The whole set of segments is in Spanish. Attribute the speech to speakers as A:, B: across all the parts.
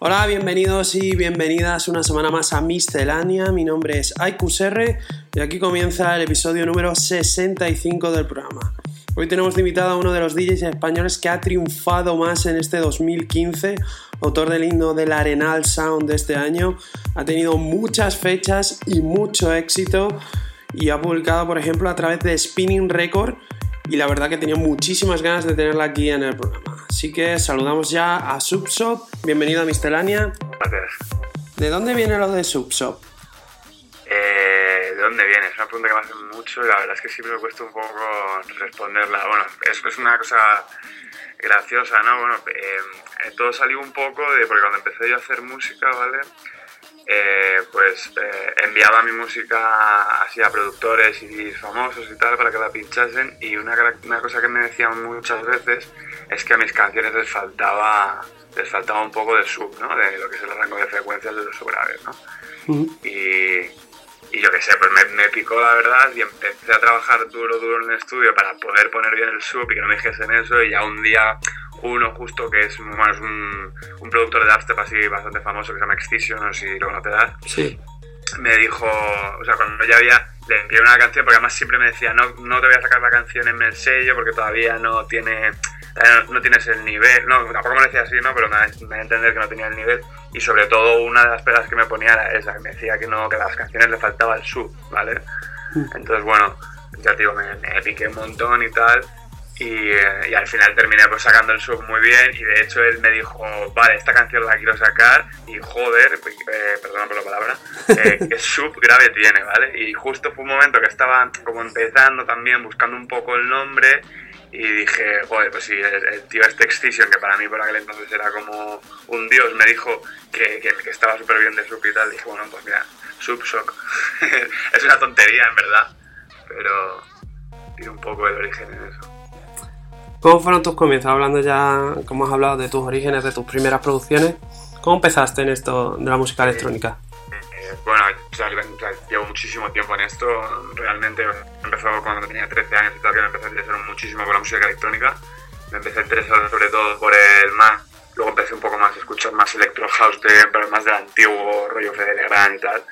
A: Hola, bienvenidos y bienvenidas una semana más a Miscelánea. Mi nombre es Aikusr y aquí comienza el episodio número 65 del programa. Hoy tenemos de invitado a uno de los DJs españoles que ha triunfado más en este 2015, autor del himno del Arenal Sound de este año. Ha tenido muchas fechas y mucho éxito y ha publicado, por ejemplo, a través de Spinning Record y la verdad que tenía muchísimas ganas de tenerla aquí en el programa. Así que saludamos ya a Subshop. Bienvenido a Mistelania.
B: Gracias.
A: ¿De dónde viene lo de Subshop?
B: Eh, ¿De dónde viene? Es una pregunta que me hacen mucho y la verdad es que siempre me cuesta un poco responderla. Bueno, es, es una cosa graciosa, ¿no? Bueno, eh, todo salió un poco de... Porque cuando empecé yo a hacer música, ¿vale? Eh, pues eh, enviaba mi música así a productores y famosos y tal para que la pinchasen y una, una, cosa que me decían muchas veces es que a mis canciones les faltaba les faltaba un poco de sub, ¿no? De lo que es el rango de frecuencias de los subgraves, ¿no? y, y, yo qué sé, pues me, me, picó la verdad y empecé a trabajar duro, duro en el estudio para poder poner bien el sub y que no me dijesen eso y ya un día uno justo que es, bueno, es un, un, productor de dubstep así bastante famoso que se llama Excision, no sé si lo conocerás.
A: Sí.
B: Me dijo, o sea, cuando ya había, le envié una canción, porque además siempre me decía, no, no te voy a sacar la canción en el sello porque todavía no tiene, no, no tienes el nivel, no, tampoco me lo decía así, ¿no? Pero me, me a entender que no tenía el nivel y sobre todo una de las pegas que me ponía era esa, que me decía que no, que a las canciones le faltaba el sub, ¿vale? Entonces, bueno, ya te digo, me, me piqué un montón y tal y, y, al final terminé pues sacando el sub muy bien y de hecho él me dijo, vale, esta canción la quiero sacar y joder, eh, perdón por la palabra, eh, qué sub grave tiene, ¿vale? Y justo fue un momento que estaba como empezando también, buscando un poco el nombre y dije, joder, pues sí, el, el tío este Excision, que para mí por aquel entonces era como un dios, me dijo que, estaba súper bien de sub y tal, dije, bueno, pues mira, sub shock. es una tontería en verdad, pero tiene un poco el origen en eso.
A: ¿Cómo fueron tus comienzos? Hablando ya, como has hablado de tus orígenes, de tus primeras producciones, ¿cómo empezaste en esto de la música electrónica?
B: Bueno, o llevo muchísimo tiempo en esto. Realmente empezó cuando tenía 13 años y tal, que me empecé a interesar muchísimo por la música electrónica. Me empecé a interesar sobre todo por el más. Luego empecé un poco más a escuchar más electro house, de, pero más del antiguo rollo Fede Legrand y tal.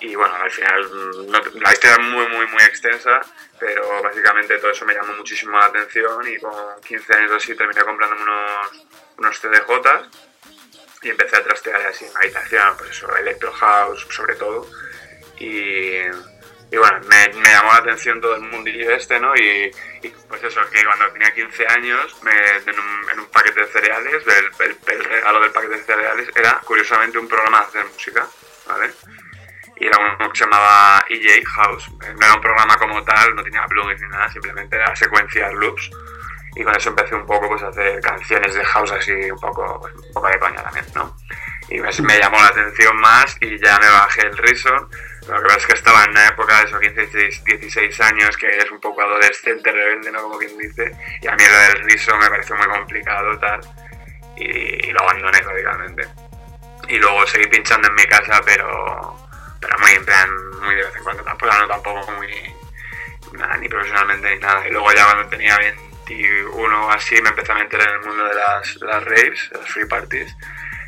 B: Y bueno, al final no, la historia es muy, muy, muy extensa, pero básicamente todo eso me llamó muchísimo la atención y con 15 años así terminé comprándome unos, unos CDJs y empecé a trastear así en habitación, pues eso, electro house sobre todo. Y, y bueno, me, me, llamó la atención todo el mundillo este, ¿no? Y, y, pues eso, que cuando tenía 15 años, me, en, un, en, un, paquete de cereales, el, el, el regalo del paquete de cereales era curiosamente un programa de hacer música, ¿vale? y era uno que se llamaba EJ House. No era un programa como tal, no tenía plugins ni nada, simplemente era secuenciar loops. Y con eso empecé un poco pues, a hacer canciones de house así, un poco, pues, un poco de coña también, ¿no? Y me, me, llamó la atención más y ya me bajé el Reason. Lo que pasa es que estaba en una época de esos 15, 16, 16 años que eres un poco adolescente, rebelde, ¿no? Como quien dice. Y a mí lo del Reason me pareció muy complicado, tal. Y, y lo abandoné radicalmente. Y luego seguí pinchando en mi casa, pero pero muy en plan, muy de vez en cuando, tampoco, no tampoco muy, nada, ni profesionalmente ni nada. Y luego ya cuando tenía 21 o así me empecé a meter en el mundo de las, las raves, las free parties.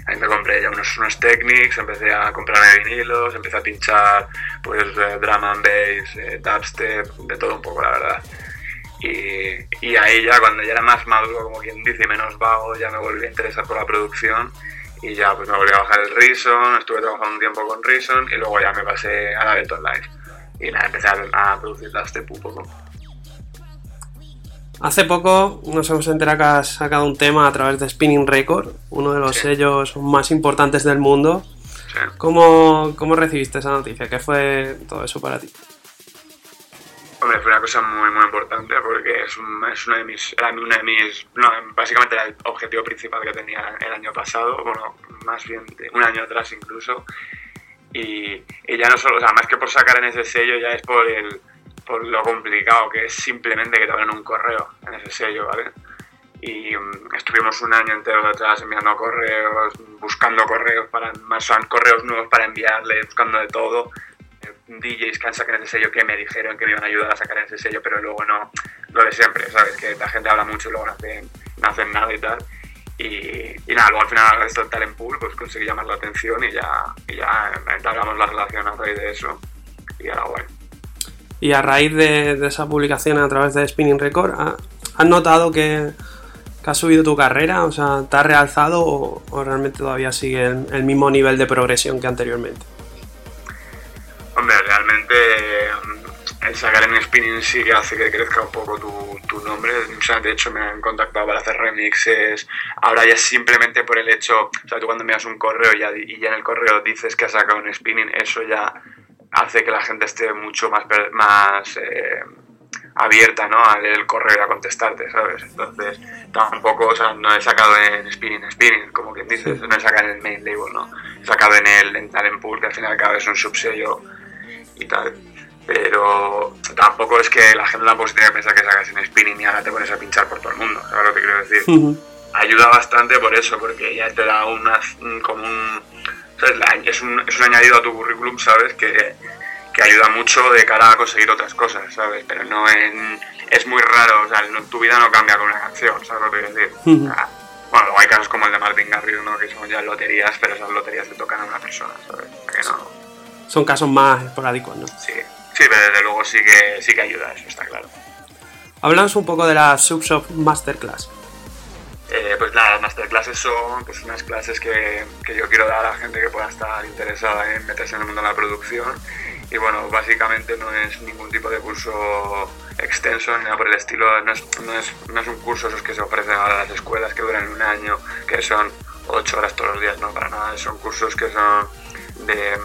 B: Ahí me compré ya unos, unos technics, empecé a comprarme vinilos, empecé a pinchar pues eh, drum and bass, eh, dubstep, de todo un poco la verdad. Y, y ahí ya cuando ya era más maduro, como quien dice, y menos vago, ya me volví a interesar por la producción y ya pues me volví a bajar el Reason, estuve trabajando un tiempo con Reason y luego ya me pasé a la Ableton Live y nada, empecé a, a producir las un poco.
A: Hace poco nos hemos enterado que has sacado un tema a través de Spinning Record, uno de los sellos más importantes del mundo. ¿Cómo, ¿Cómo, recibiste esa noticia? ¿Qué fue todo eso para ti?
B: Hombre, fue una cosa muy, muy importante porque es, es uno de mis, era uno de mis, no, básicamente era el objetivo principal que tenía el año pasado, bueno, más bien un año atrás incluso. Y, y, ya no solo, o sea, más que por sacar en ese sello, ya es por el, por lo complicado que es simplemente que te abran un correo en ese sello, ¿vale? Y mm, estuvimos un año entero detrás enviando correos, buscando correos para más correos nuevos para enviarles, buscando de todo. Eh, DJs que han sacado ese sello que me dijeron que me iban a ayudar a sacar ese sello, pero luego no, lo de siempre, ¿sabes? Que la gente habla mucho y luego no hacen, no hacen nada y tal. Y, y, nada, luego al final esto del talent pool, pues conseguí llamar la atención y ya, y ya entablamos la relación a raíz de eso. Y era bueno.
A: Y a raíz de, esa publicación a través de Spinning Record, ¿has notado que, has subido tu carrera? O sea, ¿te has realzado o, realmente todavía sigue el, mismo nivel de progresión que anteriormente?
B: Hombre, realmente mm, el sacar en Spinning sí que hace que crezca un poco tu, nombre. De hecho, me han contactado para hacer remixes. Ahora ya simplemente por el hecho, o sea, tú cuando envías un correo ya, y ya en el correo dices que has sacado un Spinning, eso ya hace que la gente esté mucho más, más eh, abierta ¿no? a leer el correo y a contestarte, ¿sabes? Entonces, tampoco, o sea, no he sacado en Spinning Spinning, como quien dice, no he sacado en el main label, ¿no? He sacado en el en Talent Pool, que al final cada vez es un subsello y tal. Pero tampoco es que la gente tampoco se tiene que pensar que sacas en Spinning y ahora te pones a pinchar por todo el mundo, ¿sabes lo que quiero decir? Ayuda bastante por eso, porque ya te da una, como un es un, es un añadido a tu currículum, ¿sabes? Que, que, ayuda mucho de cara a conseguir otras cosas, ¿sabes? Pero no en, es muy raro, o sea, tu vida no cambia con una canción, ¿sabes lo que quiero decir? bueno, luego hay casos como el de Martin Garrix, ¿no? Que son ya loterías, pero esas loterías se tocan a una persona, ¿sabes? Que no...
A: Son casos más esporádicos, ¿no?
B: Sí, sí, pero desde luego sí que, sí que ayuda, eso está claro.
A: Hablamos un poco de la Subshop Masterclass.
B: Eh, pues nada, las masterclasses son pues, unas clases que, que, yo quiero dar a la gente que pueda estar interesada en meterse en el mundo de la producción. Y bueno, básicamente no es ningún tipo de curso extenso ni nada por el estilo. No es, no es, no es un curso esos que se ofrecen a las escuelas que duran un año, que son ocho horas todos los días, no para nada. Son cursos que son de,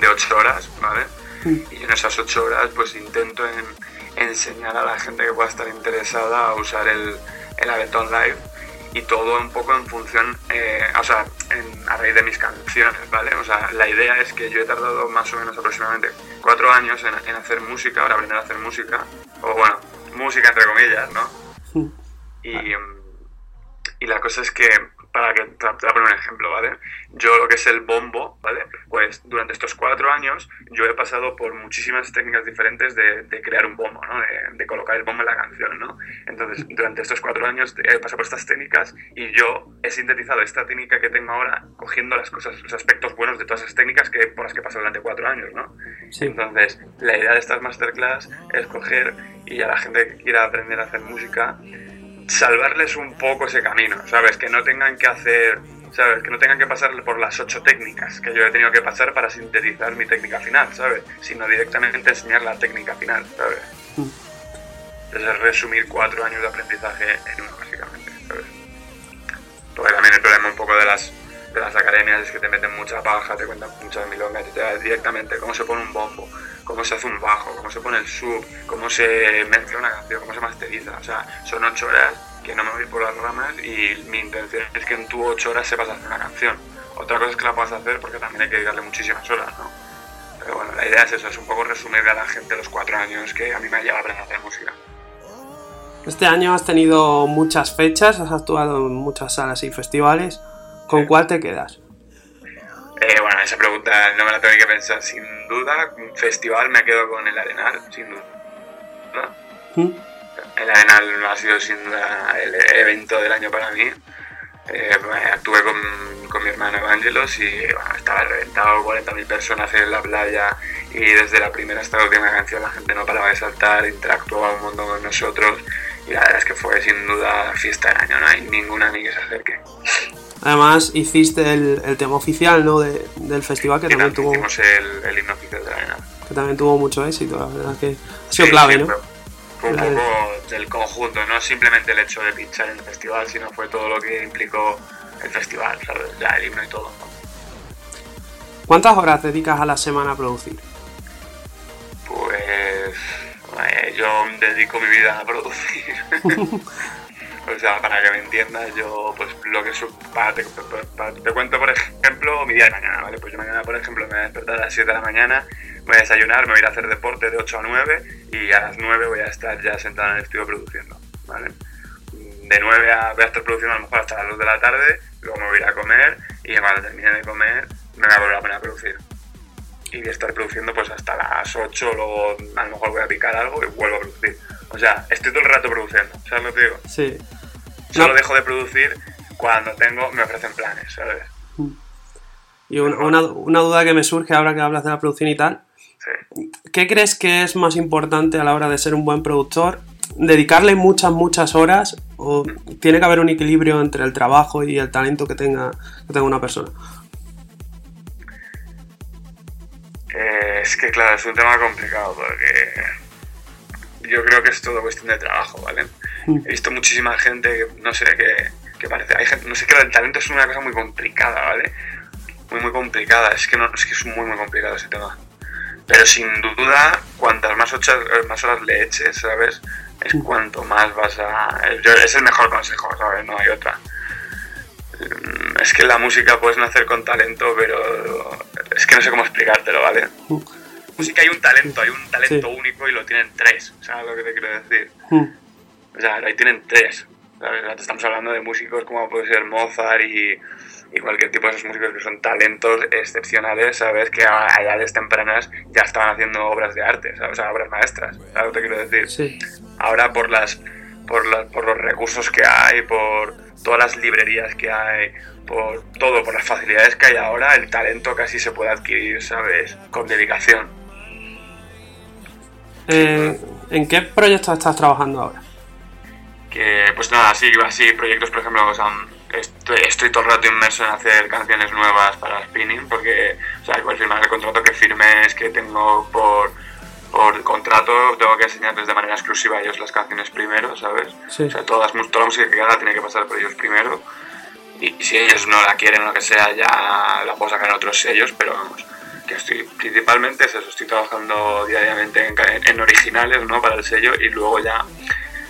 B: de ocho horas, ¿vale? Y en esas ocho horas pues intento en, enseñar a la gente que pueda estar interesada a usar el, el Ableton Live y todo un poco en función, eh, o sea, a raíz de mis canciones, ¿vale? O sea, la idea es que yo he tardado más o menos aproximadamente cuatro años en, hacer música, ahora aprender a hacer música, o bueno, música entre comillas, ¿no? Y, y la cosa es que para que te, voy a poner un ejemplo, ¿vale? Yo lo que es el bombo, ¿vale? Pues durante estos cuatro años yo he pasado por muchísimas técnicas diferentes de, de crear un bombo, ¿no? De, de, colocar el bombo en la canción, ¿no? Entonces, durante estos cuatro años he pasado por estas técnicas y yo he sintetizado esta técnica que tengo ahora cogiendo las cosas, los aspectos buenos de todas esas técnicas que, por las que he pasado durante cuatro años, ¿no? Sí. Entonces, la idea de estas masterclass es coger y a la gente que quiera aprender a hacer música salvarles un poco ese camino, ¿sabes? Que no tengan que hacer, ¿sabes? Que no tengan que pasar por las ocho técnicas que yo he tenido que pasar para sintetizar mi técnica final, ¿sabes? Sino directamente enseñar la técnica final, ¿sabes? Mm. Es resumir cuatro años de aprendizaje en uno, básicamente, ¿sabes? Porque también el problema un poco de las, de las academias es que te meten mucha paja, te cuentan muchas milongas te da directamente cómo se pone un bombo, cómo se hace un bajo, cómo se pone el sub, cómo se menciona una canción, cómo se masteriza. O sea, son ocho horas que no me voy por las ramas y mi intención es que en tu ocho horas sepas hacer una canción. Otra cosa es que la puedas hacer porque también hay que dedicarle muchísimas horas, ¿no? Pero bueno, la idea es eso, es un poco resumirle a la gente los cuatro años que a mí me ha llevado a hacer música.
A: Este año has tenido muchas fechas, has actuado en muchas salas y festivales. ¿Con cuál te quedas?
B: Eh, bueno, esa pregunta no me la tengo que pensar sin duda. Un festival me quedo con el Arenal, sin duda. ¿Mm? El Arenal ha sido sin duda el evento del año para mí. Eh, actué con, con, mi hermano Evangelos y bueno, estaba reventado, 40.000 personas en la playa y desde la primera hasta la última canción la gente no paraba de saltar, interactuaba un montón con nosotros y la verdad es que fue sin duda fiesta del año, no hay ninguna ni que se acerque.
A: Además, hiciste el, tema oficial ¿no? del festival que también tuvo.
B: Hicimos el, el himno oficial de la arena.
A: Que también tuvo mucho éxito, la verdad que ha sido clave, ¿no?
B: Fue un poco del conjunto, no simplemente el hecho de pinchar en el festival, sino fue todo lo que implicó el festival, ¿sabes? Ya el himno y todo.
A: ¿Cuántas horas dedicas a la semana a producir?
B: Pues yo dedico mi vida a producir. o sea, para que me entiendas, yo pues lo que te, te, cuento por ejemplo mi día de mañana, ¿vale? Pues yo mañana por ejemplo me voy a despertar a las 7 de la mañana, voy a desayunar, me voy a ir a hacer deporte de 8 a 9 y a las 9 voy a estar ya sentado en el estudio produciendo, ¿vale? De 9 a voy a estar produciendo a lo mejor hasta las 2 de la tarde, luego me voy a ir a comer y cuando termine de comer me voy a volver a poner a producir y voy a estar produciendo pues hasta las 8, luego a lo mejor voy a picar algo y vuelvo a producir. O sea, estoy todo el rato produciendo, ¿sabes lo que digo?
A: Sí.
B: Solo dejo de producir cuando tengo, me ofrecen planes, ¿sabes?
A: Y una, una, duda que me surge ahora que hablas de la producción y tal. Sí. ¿Qué crees que es más importante a la hora de ser un buen productor? ¿Dedicarle muchas, muchas horas o tiene que haber un equilibrio entre el trabajo y el talento que tenga, que tenga una persona?
B: Eh, es que, claro, es un tema complicado porque yo creo que es todo cuestión de trabajo, ¿vale? Mm. He visto muchísima gente no sé, que, que parece, hay gente, no sé, que el talento es una cosa muy complicada, ¿vale? Muy, muy complicada, es que, no, es que es muy, muy complicado ese tema. Pero sin duda, cuantas más, ocho, más horas le eches, ¿sabes? Es mm. cuanto más vas a... Es el mejor consejo, ¿sabes? No hay otra. Mm, es que la música puedes nacer con talento, pero es que no sé cómo explicártelo, ¿vale? Música hay un talento, hay un talento único y lo tienen tres, ¿sabes lo que te quiero decir? Mm. O sea, ahí tienen tres. ¿sabes? Estamos hablando de músicos como puede ser Mozart y, y, cualquier tipo de esos músicos que son talentos excepcionales, ¿sabes? Que a, edades tempranas ya estaban haciendo obras de arte, ¿sabes? O sea, obras maestras, ¿sabes lo que te quiero decir?
A: Sí.
B: Ahora por las por, por los recursos que hay, por todas las librerías que hay, por todo, por las facilidades que hay ahora, el talento casi se puede adquirir, ¿sabes? Con dedicación.
A: Eh, ¿En qué proyectos estás trabajando ahora?
B: Que, pues nada, sí, así, proyectos, por ejemplo, estoy, estoy, todo el rato inmerso en hacer canciones nuevas para Spinning, porque, o sea, igual firmar el contrato que firme es que tengo por por contrato tengo que enseñarles de manera exclusiva a ellos las canciones primero, ¿sabes? O sea, toda la música que haga tiene que pasar por ellos primero. Y, si ellos no la quieren o lo que sea, ya la puedo sacar en otros sellos, pero vamos, que estoy principalmente es eso, estoy trabajando diariamente en, en originales, ¿no? Para el sello y luego ya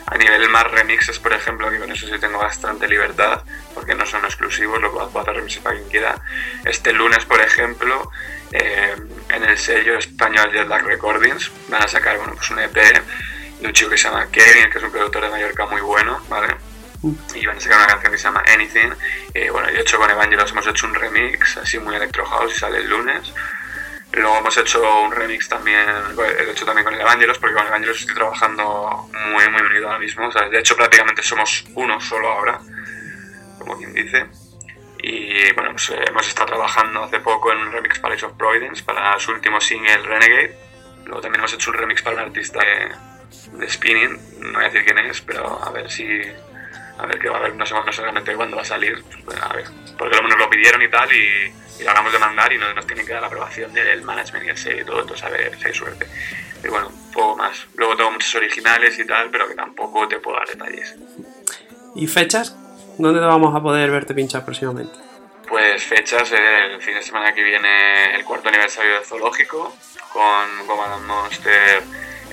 B: a nivel más remixes, por ejemplo, que con eso sí tengo bastante libertad, porque no son exclusivos, lo puedo hacer remixes para quien quiera. Este lunes, por ejemplo, eh, en el sello español Jetlag Recordings van a sacar bueno, pues un EP de un chico que se llama Kevin, que es un productor de Mallorca muy bueno, ¿vale? Mm. Y van a sacar una canción que se llama Anything. Eh, bueno, yo hecho con Evangelos hemos hecho un remix así muy electro house y sale el lunes. Luego hemos hecho un remix también, he hecho también con el Evangelos, porque con el Evangelos estoy trabajando muy, muy unido ahora mismo. De hecho, prácticamente somos uno solo ahora, como quien dice. Y bueno, pues, eh, hemos estado trabajando hace poco en un remix para Ace of Providence, para su último single Renegade. Luego también hemos hecho un remix para un artista de, Spinning, no voy a decir quién es, pero a ver si. A ver qué va a haber, no sé realmente cuándo va a salir. Pues, a ver, porque nos lo pidieron y tal, y y lo hablamos de mandar y nos, nos tienen que dar la aprobación del management y el sello y todo, entonces a ver si hay suerte. Y bueno, un poco más. Luego tengo muchos originales y tal, pero que tampoco te puedo dar detalles.
A: ¿Y fechas? ¿Dónde te vamos a poder verte pinchar próximamente?
B: Pues fechas, el fin de semana que viene el cuarto aniversario del Zoológico, con Command Monster,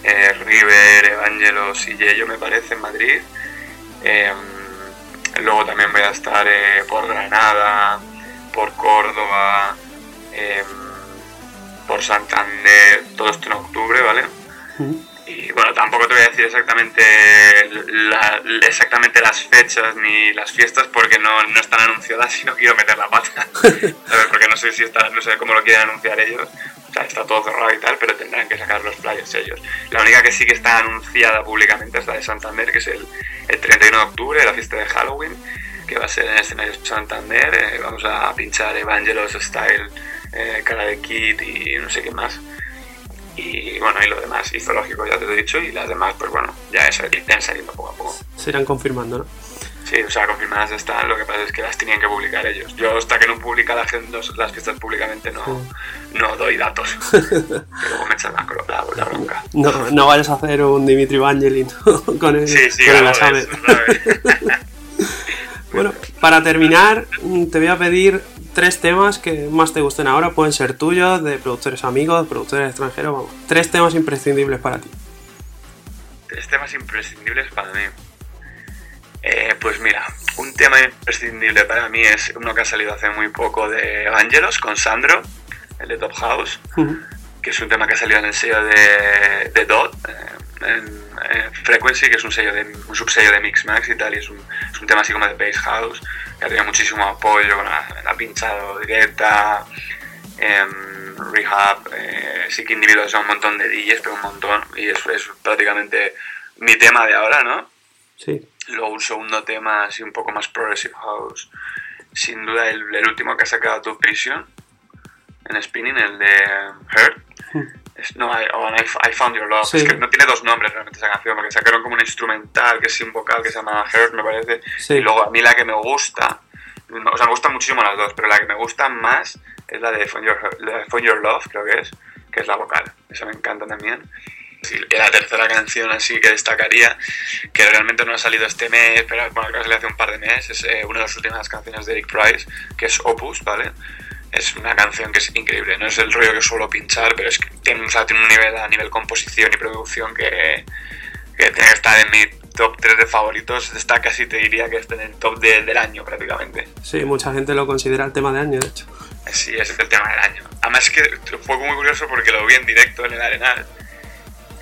B: eh, River, Evangelos y Yello, me parece, en Madrid. Em, luego también voy a estar eh, por Granada, por Córdoba, em, por Santander, todo esto en octubre, ¿vale? Y bueno, tampoco te voy a decir exactamente, exactamente las fechas ni las fiestas porque no, no están anunciadas y no quiero meter la pata, Porque no sé si está, no sé cómo lo quieren anunciar ellos. O sea, está todo cerrado y tal, pero tendrán que sacar los flyers ellos. La única que sí que está anunciada públicamente es la de Santander, que es el, el 31 de octubre, la fiesta de Halloween que va a ser en el escenario Santander. Eh, vamos a pinchar Evangelos Style, eh, Cara de Kid y no sé qué más. Y bueno, y lo demás, zoológico ya te he dicho, y las demás, pues bueno, ya irán saliendo poco a poco.
A: Se irán confirmando, ¿no?
B: Sí, o sea, confirmadas están, lo que pasa es que las tenían que publicar ellos. Yo hasta que no publica la gente las fiestas públicamente no, no doy datos. y luego me echan la, la, la bronca.
A: No, no vayas a hacer un Dimitri Vangelin con el,
B: Sí, sí,
A: con el
B: eso, ¿sabes?
A: Bueno, para terminar, te voy a pedir tres temas que más te gusten ahora. Pueden ser tuyos, de productores amigos, productores extranjeros, vamos. Tres temas imprescindibles para ti.
B: Tres temas imprescindibles para mí. Eh, pues mira, un tema imprescindible para mí es uno que ha salido hace muy poco de Evangelos con Sandro, el de Top House, que es un tema que ha salido en el sello de, de Dot, eh, en, en Frequency, que es un, sello de, un subsello de Mixmax y tal, y es un, es un tema así como de Bass House, que ha tenido muchísimo apoyo, con la, la pinchado directa, em, Rehab, eh, sí que individuos son un montón de DJs, pero un montón, y es, es prácticamente mi tema de ahora, ¿no?
A: Sí.
B: Luego un segundo tema así un poco más progressive house. Sin duda el, el último que ha sacado tu Prison en Spinning, el de Hurt. No, I, oh, I, Found Your Love.
A: Sí.
B: Es que no tiene dos nombres realmente esa canción, porque sacaron como un instrumental que es sin vocal que se llama Hurt, me parece.
A: Sí.
B: Y luego a mí la que me gusta, o sea, me gustan muchísimo las dos, pero la que me gusta más es la de Find Your, la de Your Love, creo que es, que es la vocal. Esa me encanta también. Sí, y la tercera canción así que destacaría, que realmente no ha salido este mes, pero bueno, creo que salió hace un par de meses, es eh, una de las últimas canciones de Eric Price, que es Opus, ¿vale? Es una canción que es increíble, no es el rollo que suelo pinchar, pero es que tiene, o sea, tiene un nivel a nivel composición y producción que, que tiene que estar en mi top 3 de favoritos, está casi te diría que está en el top de- del año prácticamente.
A: Sí, mucha gente lo considera el tema de año, de hecho.
B: Sí, es el tema del año. Además que fue muy curioso porque lo vi en directo en el Arenal.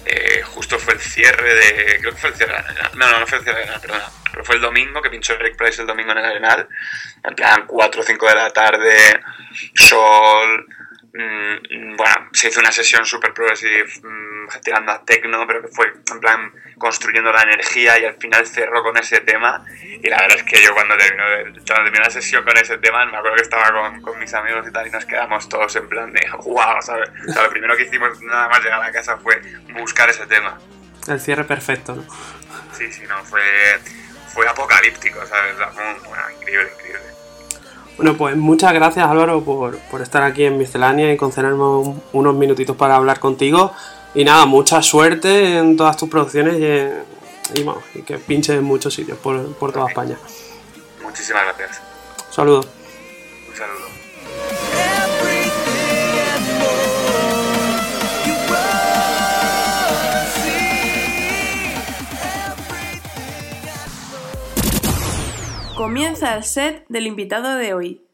B: Eh, justo fue el cierre de... Creo que fue el cierre del Arenal. No, no, no fue el cierre del Arenal, perdona. Pero fue el domingo que pinchó Eric Price el domingo en el Arenal. En plan 4 o 5 de la tarde, sol... mm, bueno, se hizo una sesión súper progressive mm, tirando a techno, pero que fue en plan construyendo la energía y al final cerró con ese tema. Y la verdad es que yo cuando terminó, cuando terminó la sesión con ese tema, me acuerdo que estaba con, con mis amigos y tal y nos quedamos todos en plan de wow, ¿sabes? O sea, lo primero que hicimos nada más llegar a la casa fue buscar ese tema.
A: El cierre perfecto, ¿no?
B: Sí, sí, no, fue, fue apocalíptico, ¿sabes? Fue, bueno, increíble, increíble.
A: Bueno, pues muchas gracias Álvaro por, por estar aquí en Miscelánea y concederme un- unos minutitos para hablar contigo. Y nada, mucha suerte en todas tus producciones y, en- y, bueno, y que pinches en muchos sitios por, por toda España.
B: Muchísimas gracias.
A: Saludos.
B: Un saludo.
C: Comienza el set del invitado de hoy.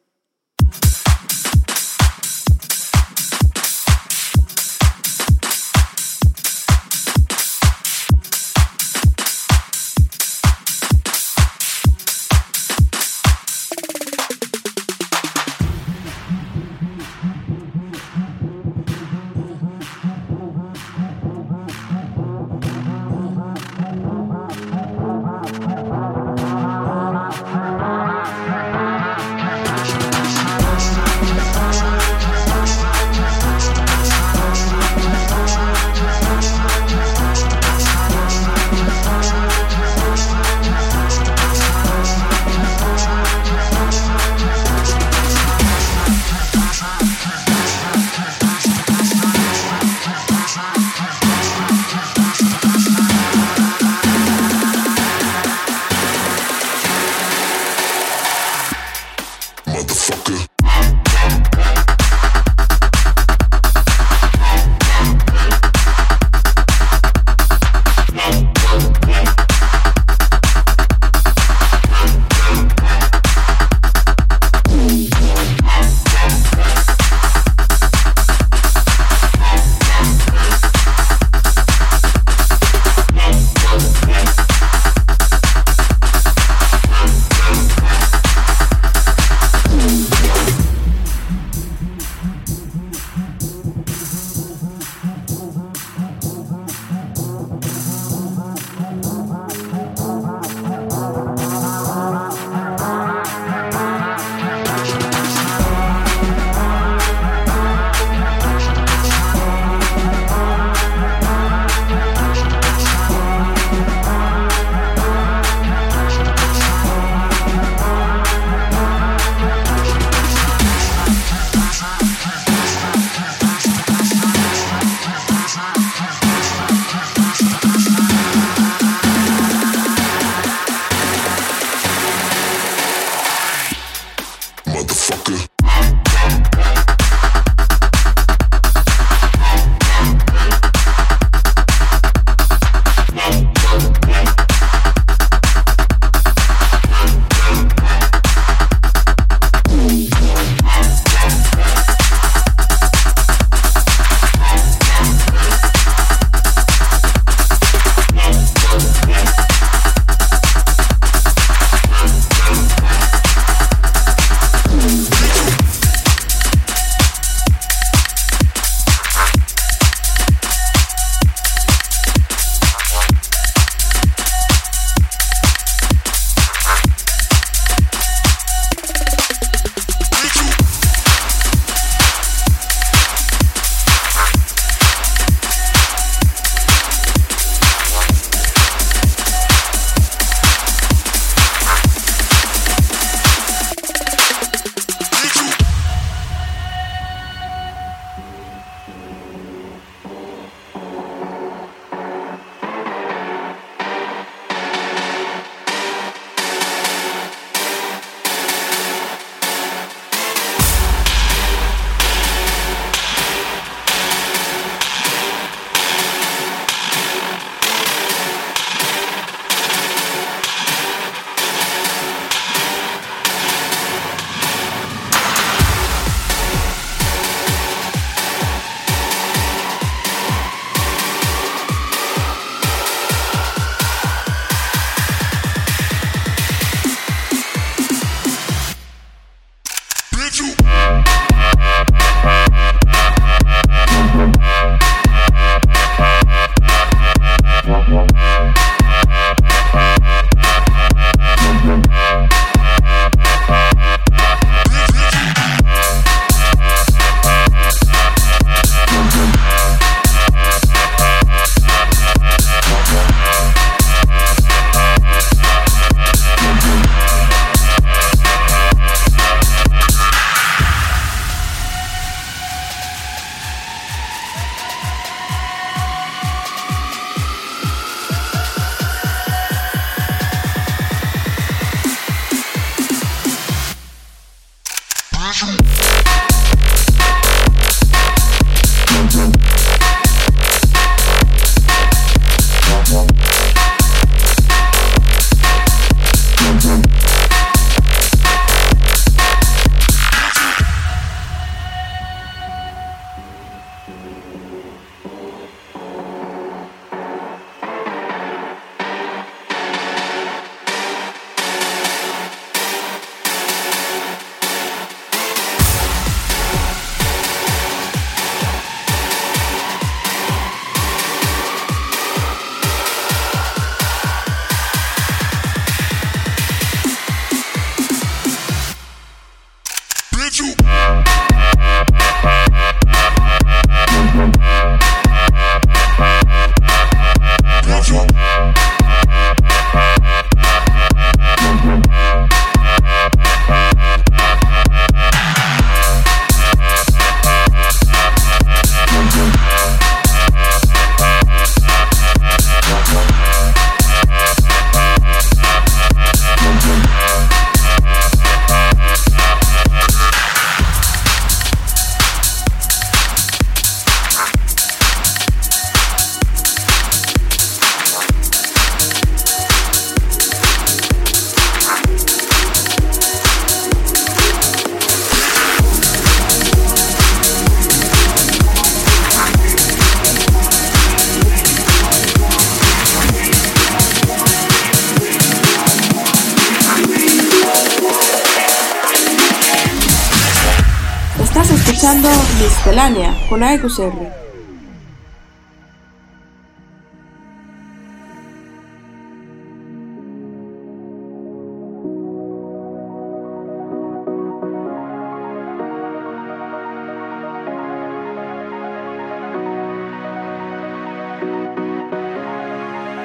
D: Nicolai Cuserre.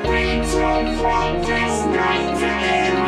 D: We
E: don't want this night to.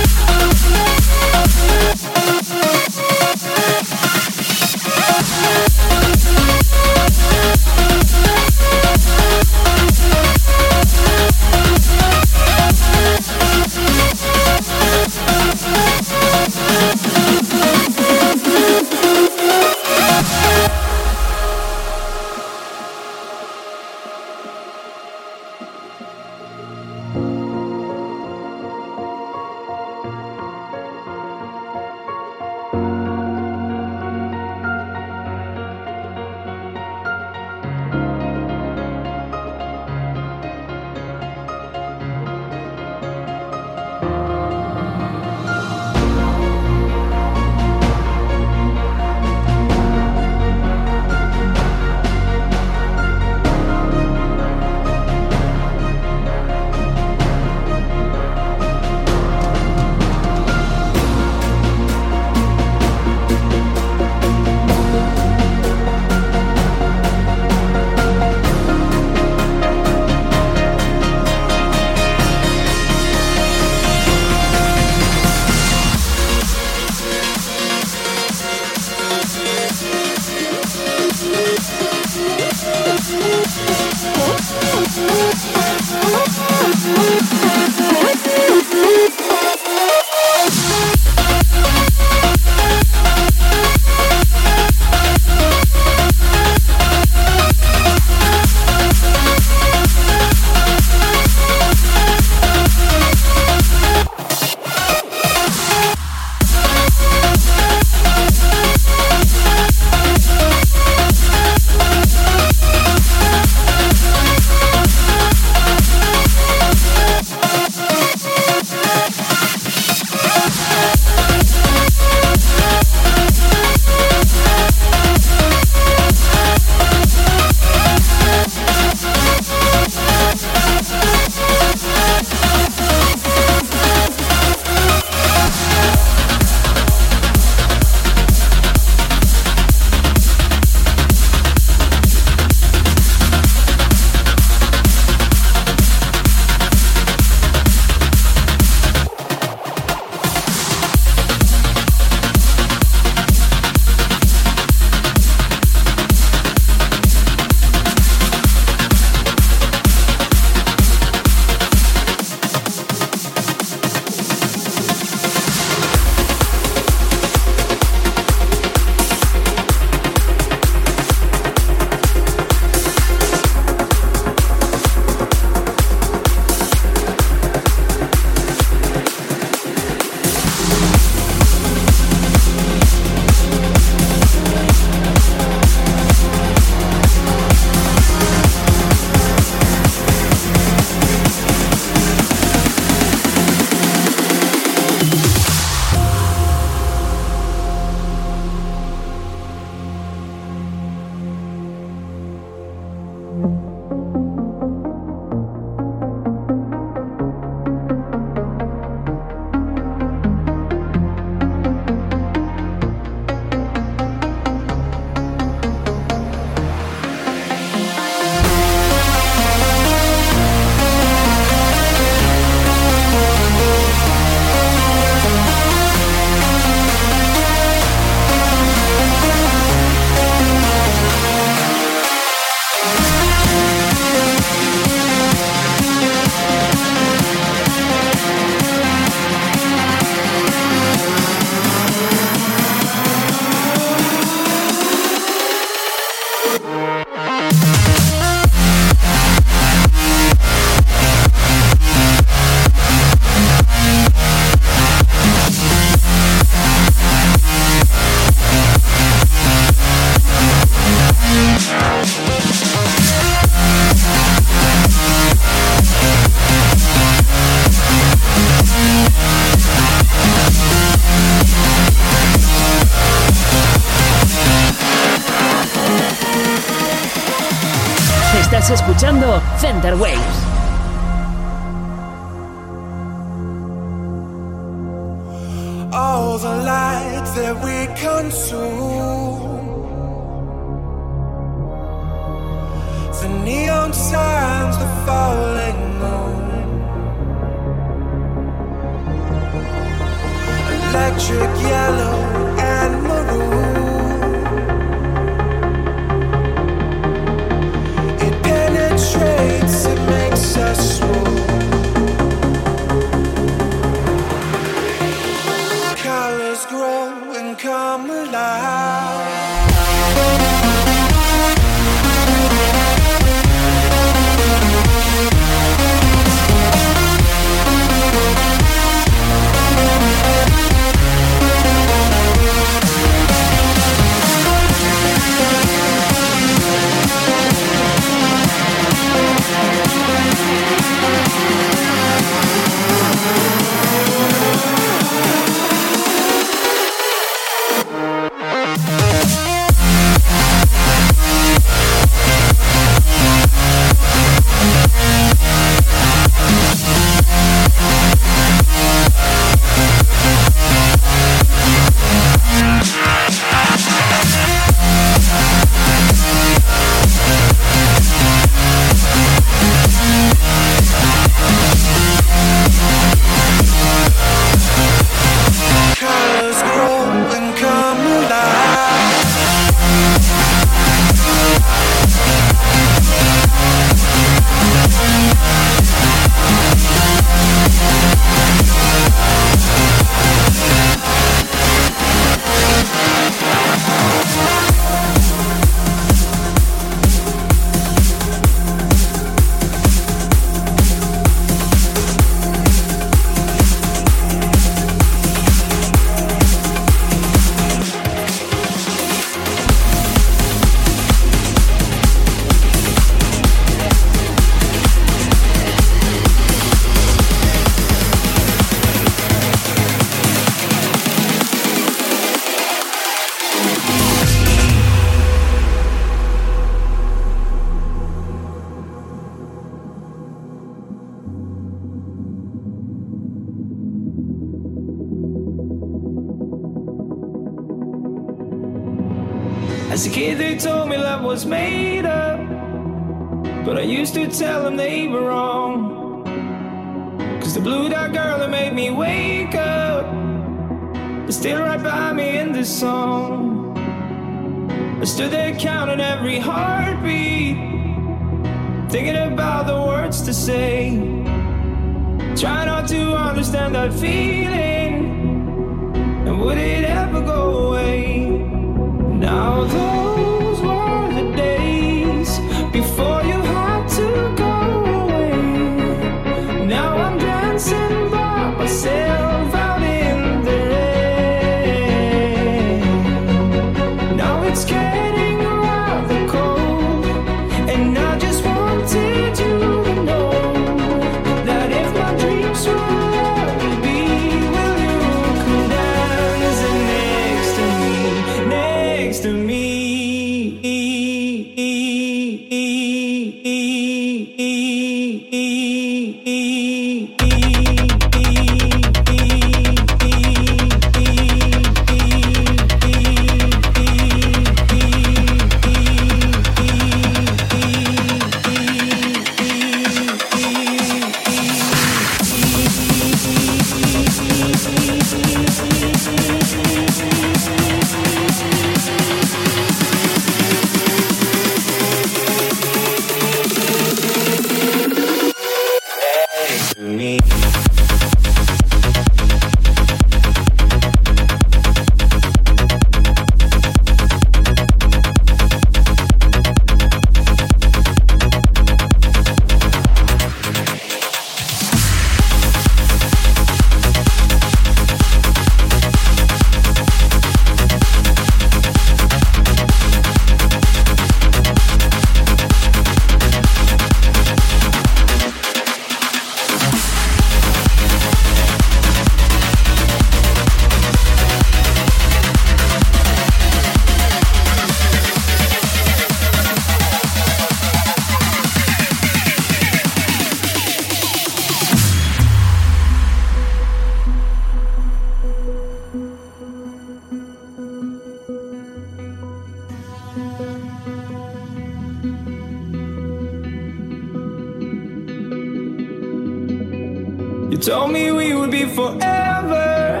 E: told me we would be forever,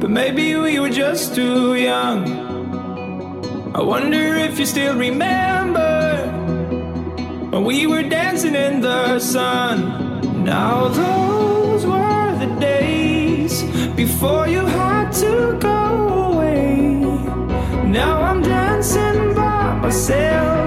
E: but maybe we were just too young. I wonder if you still remember when we were dancing in the sun. Now, those were the days before you had to go away. Now I'm dancing by myself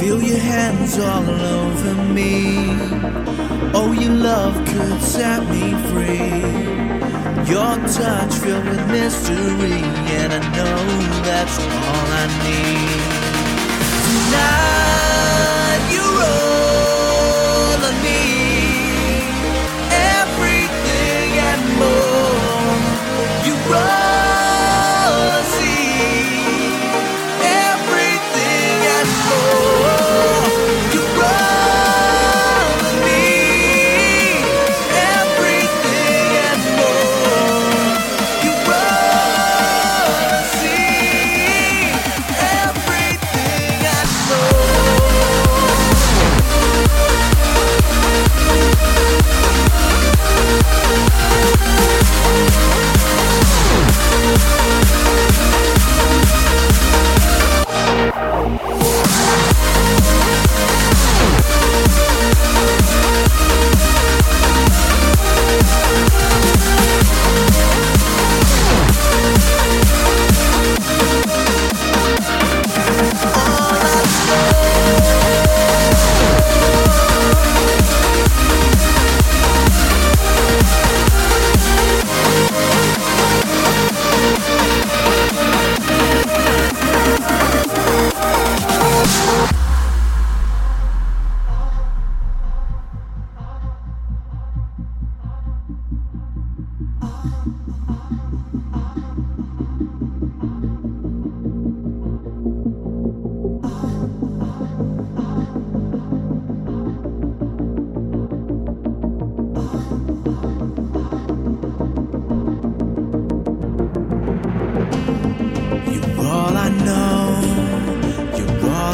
D: feel your hands all over me. Oh, your love could set me free. Your touch filled with mystery, and I know that's all I need. Tonight, you're all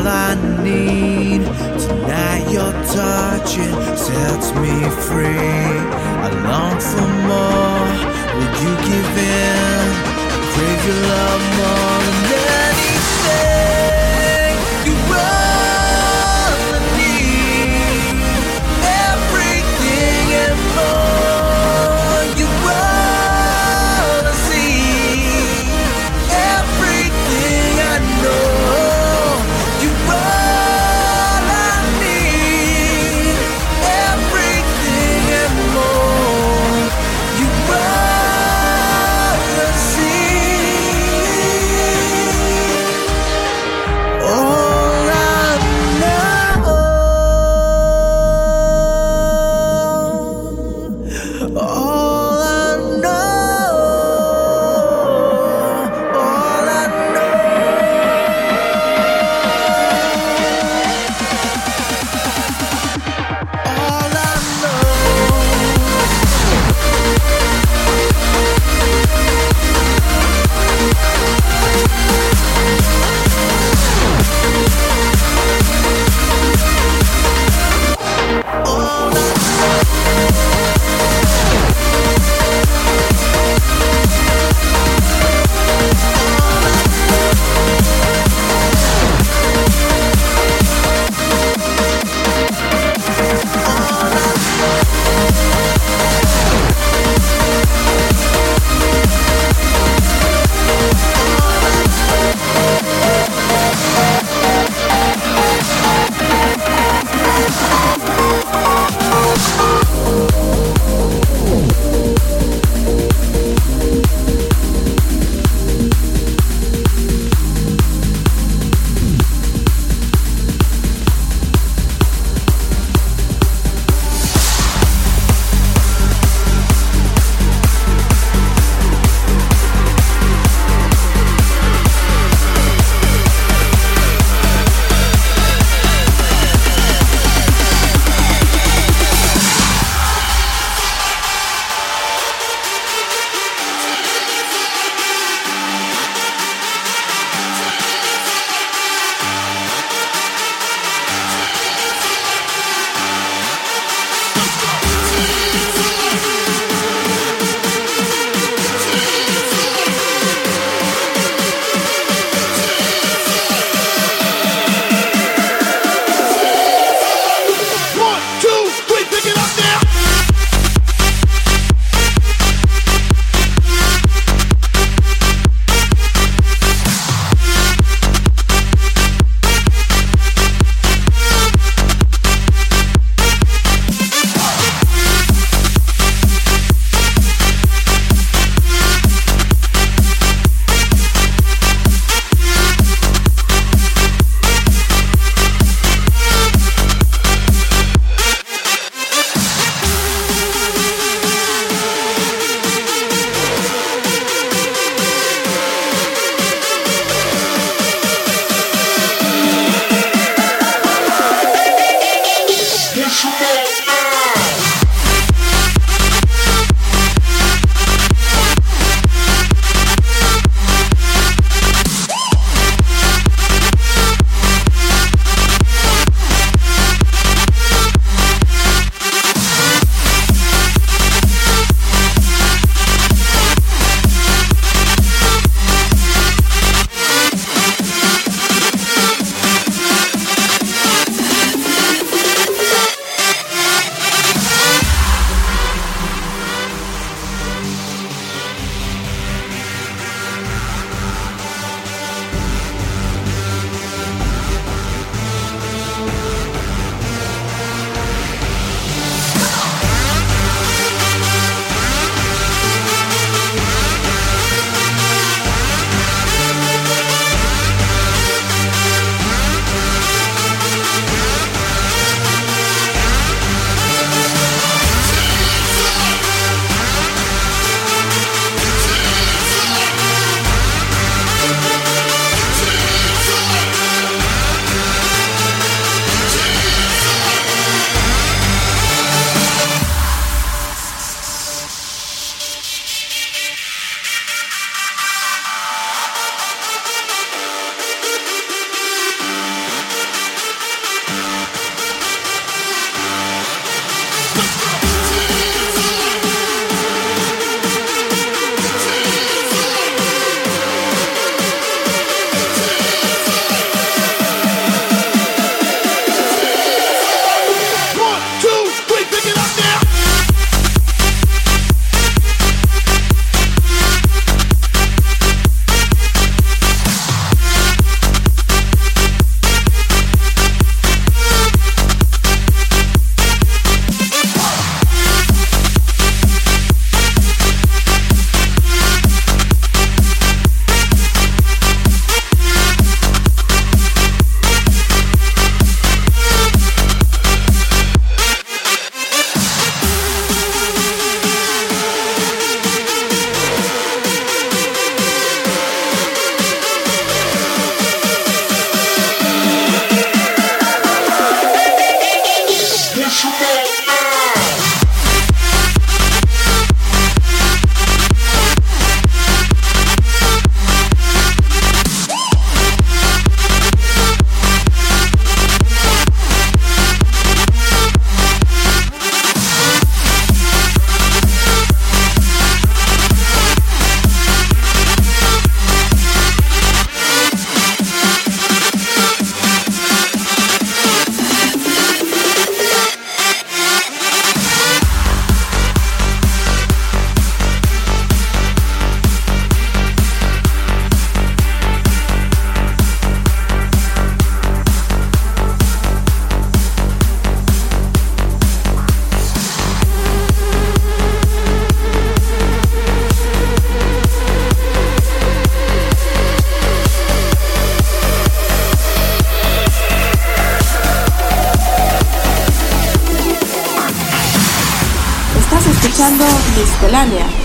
D: all I need. Tonight your touching sets me free. I long for more. Will you give in? Crave your love more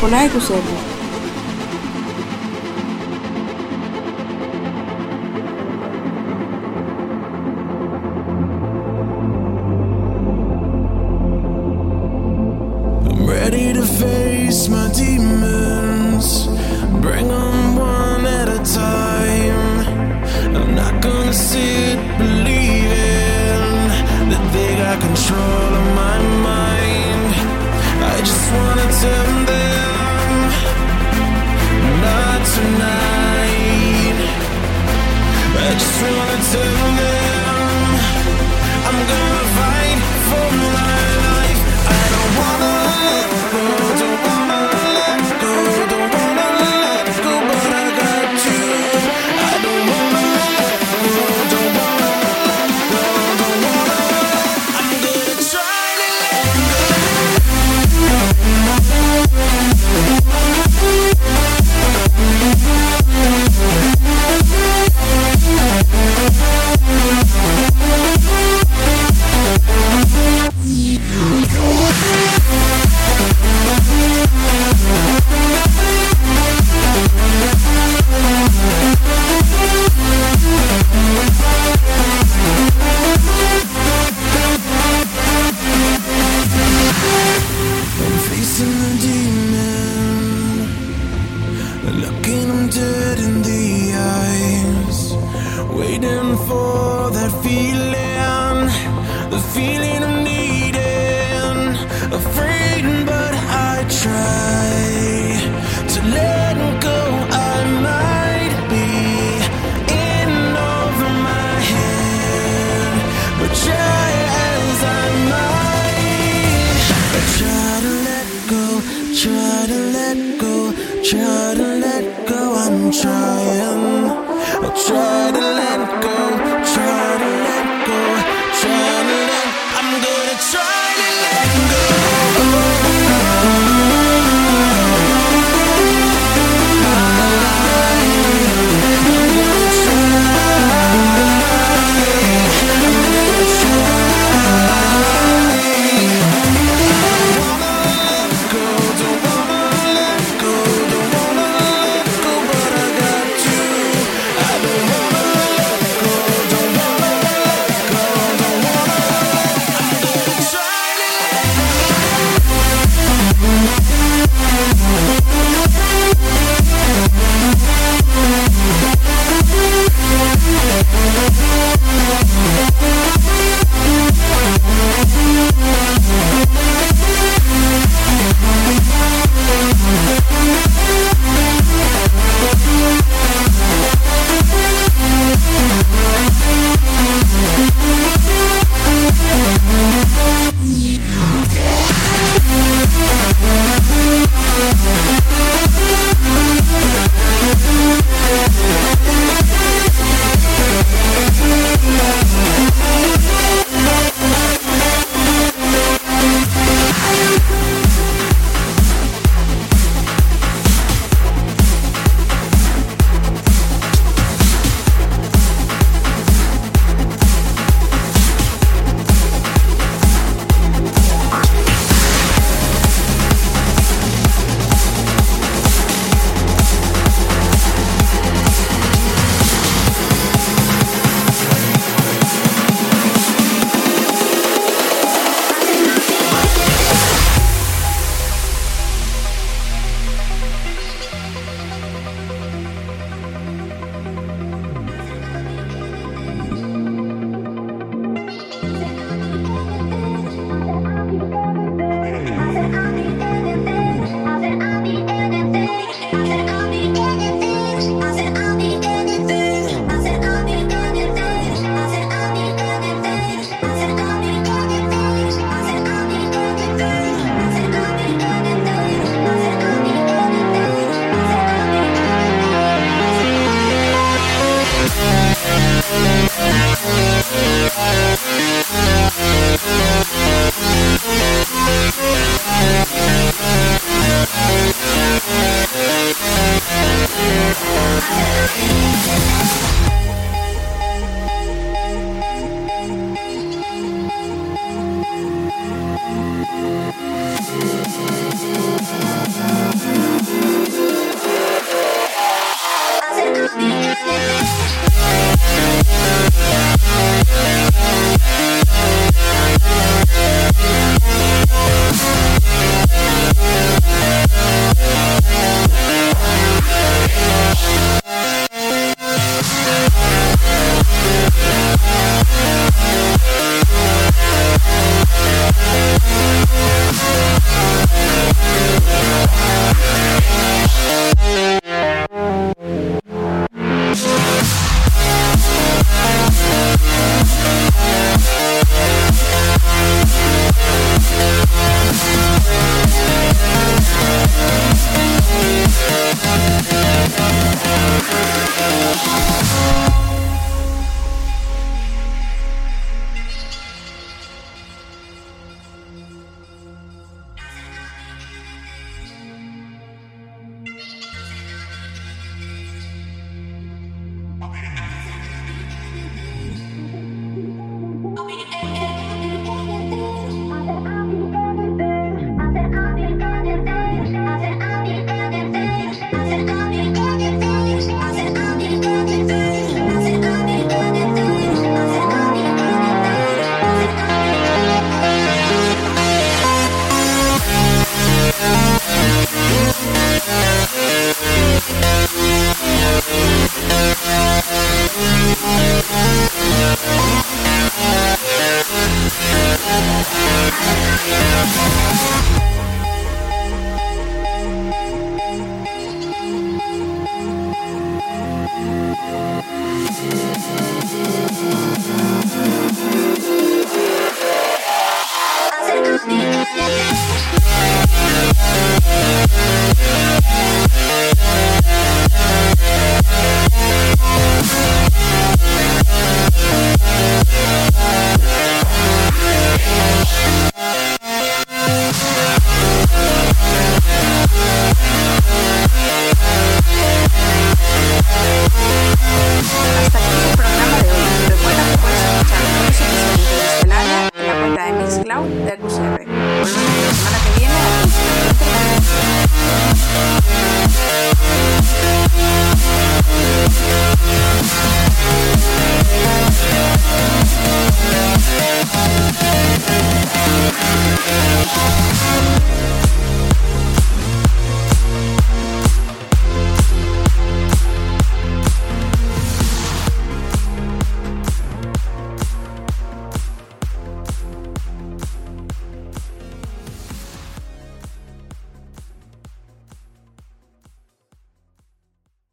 F: I'm. Ready to face my demons. Bring them one at a time. I'm not gonna sit believing that they got control of my mind. I just wanna tell. tonight. I just wanna turn